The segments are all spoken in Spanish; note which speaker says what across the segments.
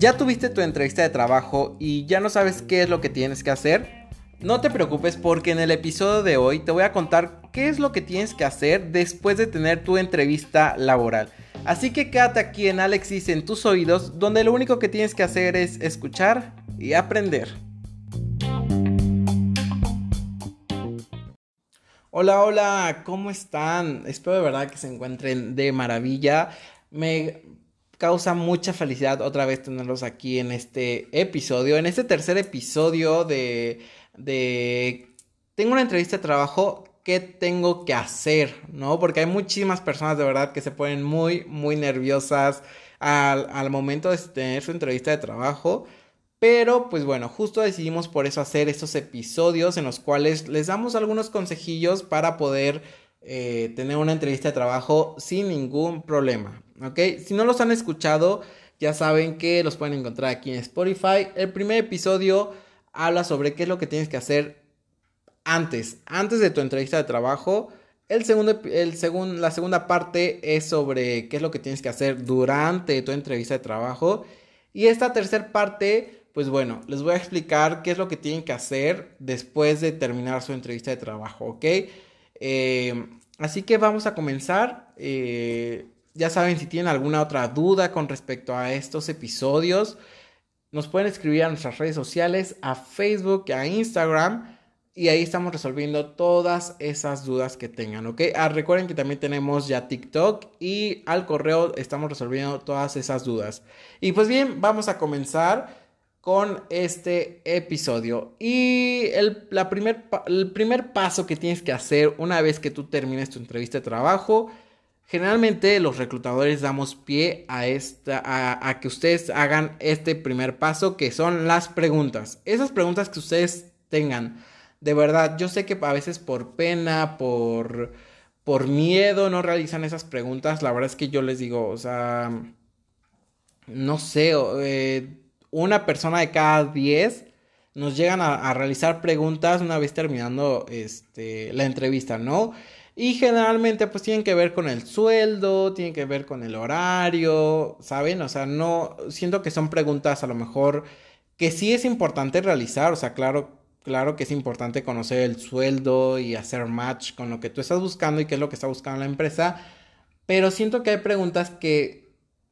Speaker 1: ¿Ya tuviste tu entrevista de trabajo y ya no sabes qué es lo que tienes que hacer? No te preocupes porque en el episodio de hoy te voy a contar qué es lo que tienes que hacer después de tener tu entrevista laboral. Así que quédate aquí en Alexis en tus oídos, donde lo único que tienes que hacer es escuchar y aprender. Hola, hola, ¿cómo están? Espero de verdad que se encuentren de maravilla. Me causa mucha felicidad otra vez tenerlos aquí en este episodio, en este tercer episodio de, de tengo una entrevista de trabajo, ¿qué tengo que hacer? ¿No? Porque hay muchísimas personas de verdad que se ponen muy, muy nerviosas al, al momento de tener su entrevista de trabajo. Pero pues bueno, justo decidimos por eso hacer estos episodios en los cuales les damos algunos consejillos para poder eh, tener una entrevista de trabajo sin ningún problema. ¿Ok? Si no los han escuchado, ya saben que los pueden encontrar aquí en Spotify. El primer episodio habla sobre qué es lo que tienes que hacer antes, antes de tu entrevista de trabajo. El segundo, el la segunda parte es sobre qué es lo que tienes que hacer durante tu entrevista de trabajo. Y esta tercera parte, pues bueno, les voy a explicar qué es lo que tienen que hacer después de terminar su entrevista de trabajo, ¿ok? Eh, así que vamos a comenzar. Eh, ya saben, si tienen alguna otra duda con respecto a estos episodios, nos pueden escribir a nuestras redes sociales, a Facebook, a Instagram. Y ahí estamos resolviendo todas esas dudas que tengan, ¿ok? Ah, recuerden que también tenemos ya TikTok y al correo estamos resolviendo todas esas dudas. Y pues bien, vamos a comenzar con este episodio. Y el, la primer, el primer paso que tienes que hacer una vez que tú termines tu entrevista de trabajo, generalmente los reclutadores damos pie a, esta, a, que ustedes hagan este primer paso, que son las preguntas. Esas preguntas que ustedes tengan. De verdad, yo sé que a veces por pena, por, por miedo no realizan esas preguntas. La verdad es que yo les digo, o sea, no sé, eh, una persona de cada 10 nos llegan a, realizar preguntas una vez terminando este, la entrevista, ¿no? Y generalmente pues tienen que ver con el sueldo, tienen que ver con el horario, ¿saben? O sea, no, siento que son preguntas a lo mejor que sí es importante realizar, o sea, claro, claro que es importante conocer el sueldo y hacer match con lo que tú estás buscando y qué es lo que está buscando la empresa, pero siento que hay preguntas que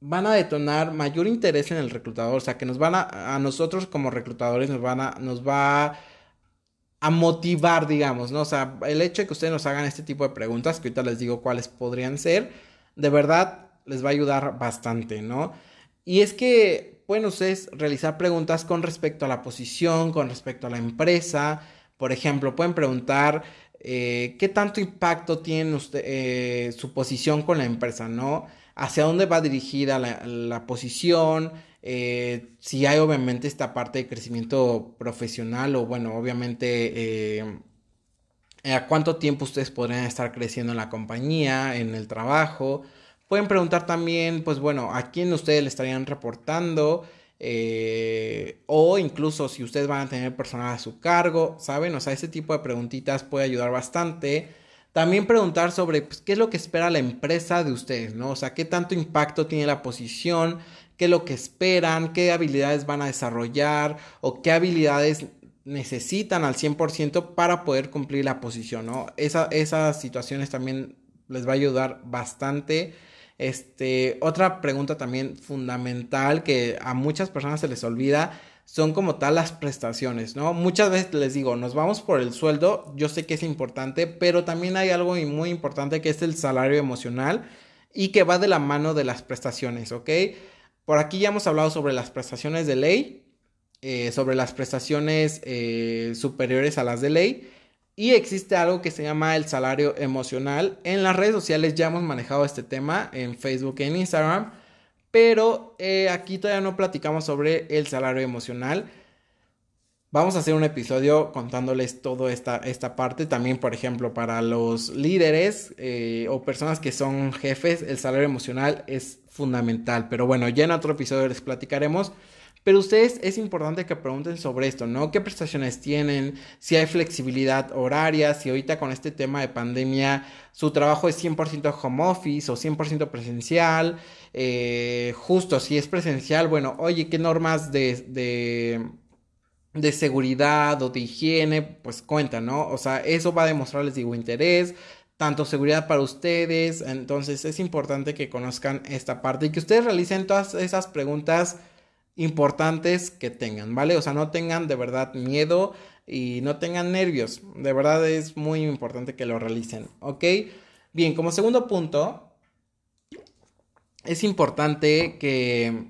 Speaker 1: van a detonar mayor interés en el reclutador, o sea, que nos van a, a nosotros como reclutadores nos van a, nos va a motivar, digamos, ¿no? O sea, el hecho de que ustedes nos hagan este tipo de preguntas, que ahorita les digo cuáles podrían ser, de verdad les va a ayudar bastante, ¿no? Y es que pueden ustedes realizar preguntas con respecto a la posición, con respecto a la empresa, por ejemplo, pueden preguntar eh, qué tanto impacto tiene usted, eh, su posición con la empresa, ¿no? hacia dónde va dirigida la, posición, eh, si hay obviamente esta parte de crecimiento profesional o bueno, obviamente a cuánto tiempo ustedes podrían estar creciendo en la compañía, en el trabajo. Pueden preguntar también, pues bueno, a quién ustedes le estarían reportando. Eh, o incluso si ustedes van a tener personal a su cargo, ¿saben? O sea, ese tipo de preguntitas puede ayudar bastante. También preguntar sobre pues, qué es lo que espera la empresa de ustedes, ¿no? O sea, qué tanto impacto tiene la posición, qué es lo que esperan, qué habilidades van a desarrollar o qué habilidades necesitan al 100% para poder cumplir la posición, ¿no? esas situaciones también les va a ayudar bastante. Este, otra pregunta también fundamental que a muchas personas se les olvida son como tal las prestaciones, ¿no? Muchas veces les digo, nos vamos por el sueldo, yo sé que es importante, pero también hay algo muy importante que es el salario emocional y que va de la mano de las prestaciones, ¿ok? Por aquí ya hemos hablado sobre las prestaciones de ley, eh, sobre las prestaciones eh, superiores a las de ley. Y existe algo que se llama el salario emocional. En las redes sociales ya hemos manejado este tema en Facebook en Instagram. Pero eh, aquí todavía no platicamos sobre el salario emocional. Vamos a hacer un episodio contándoles toda esta, esta parte. También, por ejemplo, para los líderes eh, o personas que son jefes, el salario emocional es fundamental. Pero bueno, ya en otro episodio les platicaremos. Pero ustedes es importante que pregunten sobre esto, ¿no? ¿Qué prestaciones tienen? Si hay flexibilidad horaria, si ahorita con este tema de pandemia su trabajo es 100% home office o 100% presencial. Eh, justo, si es presencial, bueno, oye, ¿qué normas de, de, de seguridad o de higiene? Pues cuentan, ¿no? O sea, eso va a demostrar, les digo, interés tanto seguridad para ustedes. Entonces es importante que conozcan esta parte y que ustedes realicen todas esas preguntas importantes que tengan, ¿vale? O sea, no tengan de verdad miedo y no tengan nervios. De verdad es muy importante que lo realicen, ¿ok? Bien, como segundo punto, es importante que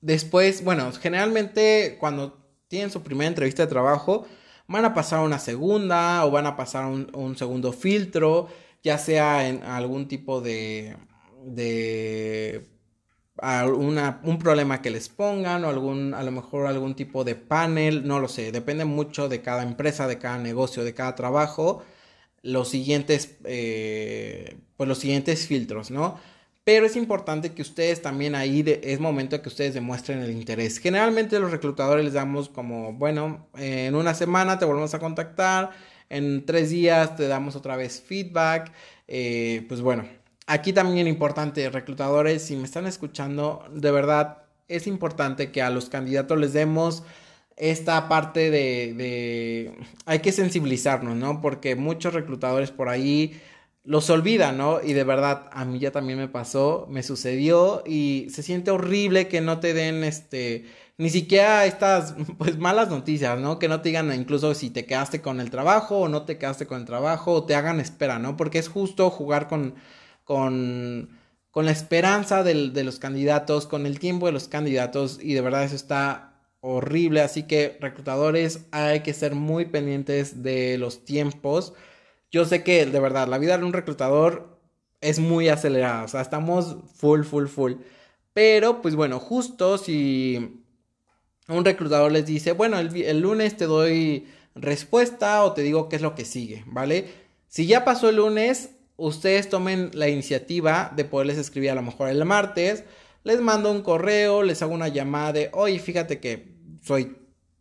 Speaker 1: después, bueno, generalmente cuando tienen su primera entrevista de trabajo, van a pasar una segunda o van a pasar un, segundo filtro, ya sea en algún tipo de, de un problema que les pongan o algún, a lo mejor algún tipo de panel, no lo sé, depende mucho de cada empresa, de cada negocio, de cada trabajo, los siguientes, eh, pues los siguientes filtros, ¿no? Pero es importante que ustedes también ahí es momento que ustedes demuestren el interés. Generalmente los reclutadores les damos como, bueno, en una semana te volvemos a contactar, en tres días te damos otra vez feedback. Eh, pues bueno, aquí también importante, reclutadores, si me están escuchando, de verdad es importante que a los candidatos les demos esta parte de, de hay que sensibilizarnos, ¿no? Porque muchos reclutadores por ahí los olvida, ¿no? Y de verdad, a mí ya también me pasó, me sucedió y se siente horrible que no te den este ni siquiera estas pues malas noticias, ¿no? Que no te digan incluso si te quedaste con el trabajo o no te quedaste con el trabajo o te hagan espera, ¿no? Porque es justo jugar con con con la esperanza de los candidatos, con el tiempo de los candidatos y de verdad eso está horrible, así que reclutadores hay que ser muy pendientes de los tiempos yo sé que de verdad la vida de un reclutador es muy acelerada, o sea, estamos full, full, full. Pero, pues bueno, justo si un reclutador les dice, bueno, el, lunes te doy respuesta o te digo qué es lo que sigue, ¿vale? Si ya pasó el lunes, ustedes tomen la iniciativa de poderles escribir a lo mejor el martes, les mando un correo, les hago una llamada de, oye, fíjate que soy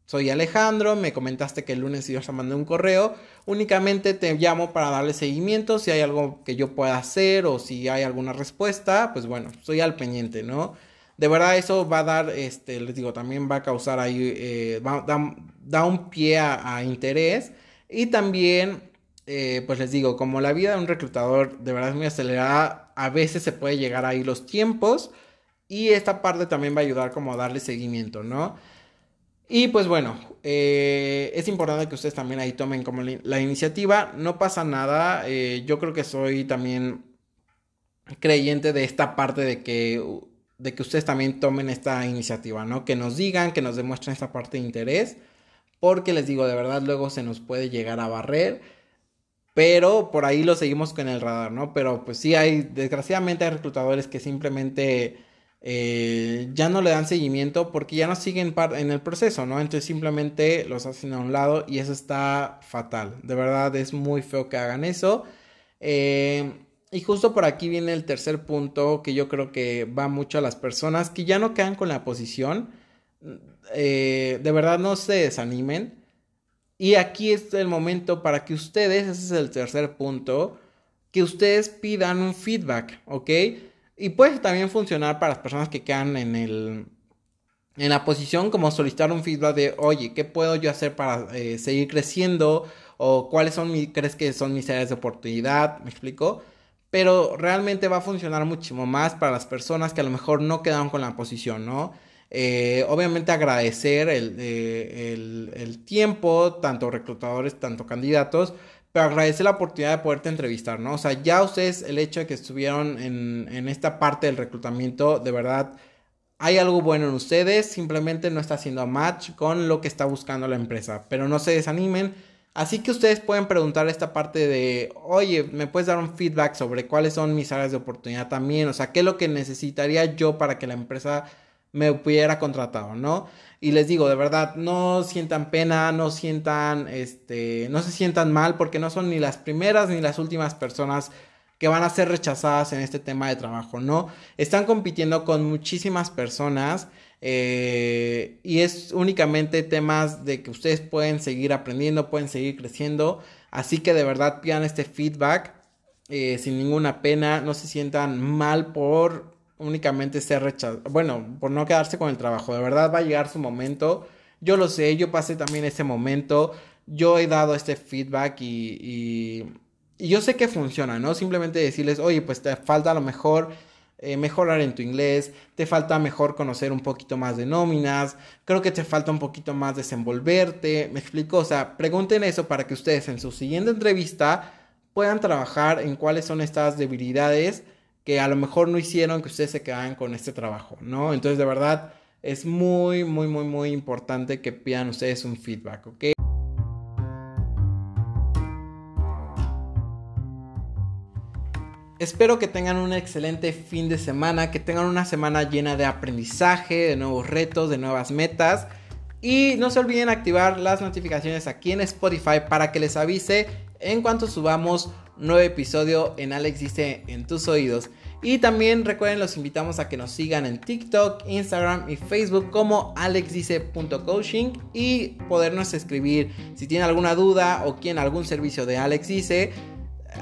Speaker 1: soy Alejandro, me comentaste que el lunes ibas a mandar un correo. Únicamente te llamo para darle seguimiento. Si hay algo que yo pueda hacer o si hay alguna respuesta, pues bueno, estoy al pendiente, ¿no? De verdad eso va a dar, este, les digo, también va a causar ahí, eh, da, un pie a, interés. Y también, eh, pues les digo, como la vida de un reclutador de verdad es muy acelerada, a veces se puede llegar ahí los tiempos. Y esta parte también va a ayudar como a darle seguimiento, ¿no? Y pues bueno, eh, es importante que ustedes también ahí tomen como la iniciativa. No pasa nada. Eh, yo creo que soy también creyente de esta parte de que, de que ustedes también tomen esta iniciativa, ¿no? Que nos digan, que nos demuestren esta parte de interés. Porque les digo, de verdad luego se nos puede llegar a barrer. Pero por ahí lo seguimos con el radar, ¿no? Pero pues sí hay, desgraciadamente hay reclutadores que simplemente eh, ya no le dan seguimiento porque ya no siguen en el proceso, ¿no? Entonces simplemente los hacen a un lado y eso está fatal. De verdad es muy feo que hagan eso. Eh, y justo por aquí viene el tercer punto que yo creo que va mucho a las personas que ya no quedan con la posición. Eh, de verdad no se desanimen. Y aquí es el momento para que ustedes, ese es el tercer punto, que ustedes pidan un feedback, ¿ok? Y puede también funcionar para las personas que quedan en el en la posición como solicitar un feedback de, oye, ¿qué puedo yo hacer para eh, seguir creciendo? O cuáles son crees que son mis áreas de oportunidad, ¿me explico? Pero realmente va a funcionar muchísimo más para las personas que a lo mejor no quedaron con la posición, ¿no? Eh, obviamente agradecer el, eh, el, el tiempo, tanto reclutadores, tanto candidatos, pero agradecer la oportunidad de poderte entrevistar, ¿no? O sea, ya ustedes, el hecho de que estuvieron en, en esta parte del reclutamiento, de verdad, hay algo bueno en ustedes, simplemente no está haciendo match con lo que está buscando la empresa, pero no se desanimen. Así que ustedes pueden preguntar esta parte de, oye, ¿me puedes dar un feedback sobre cuáles son mis áreas de oportunidad también? O sea, ¿qué es lo que necesitaría yo para que la empresa me hubiera contratado, ¿no? Y les digo, de verdad, no sientan pena, no sientan, este, no se sientan mal porque no son ni las primeras ni las últimas personas que van a ser rechazadas en este tema de trabajo, ¿no? Están compitiendo con muchísimas personas Eh, y es únicamente temas de que ustedes pueden seguir aprendiendo, pueden seguir creciendo. Así que de verdad pidan este feedback eh, sin ninguna pena. No se sientan mal por únicamente ser rechazados. Bueno, por no quedarse con el trabajo. De verdad va a llegar su momento. Yo lo sé, yo pasé también ese momento. Yo he dado este feedback y, y, y yo sé que funciona, ¿no? Simplemente decirles, oye, pues te falta a lo mejor eh, mejorar en tu inglés, te falta mejor conocer un poquito más de nóminas, creo que te falta un poquito más desenvolverte, me explico, o sea, pregunten eso para que ustedes en su siguiente entrevista puedan trabajar en cuáles son estas debilidades que a lo mejor no hicieron que ustedes se quedaran con este trabajo, ¿no? Entonces, de verdad, es muy, muy, muy, muy importante que pidan ustedes un feedback, ¿ok? Espero que tengan un excelente fin de semana, que tengan una semana llena de aprendizaje, de nuevos retos, de nuevas metas. Y no se olviden activar las notificaciones aquí en Spotify para que les avise en cuanto subamos nuevo episodio en Alex dice en tus oídos. Y también recuerden, los invitamos a que nos sigan en TikTok, Instagram y Facebook como alexdice.coaching y podernos escribir si tienen alguna duda o quieren algún servicio de Alex Dice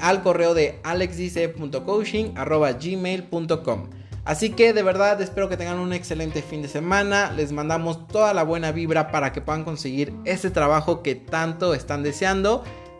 Speaker 1: al correo de alexdice.coaching.gmail.com Así que de verdad espero que tengan un excelente fin de semana. Les mandamos toda la buena vibra para que puedan conseguir ese trabajo que tanto están deseando.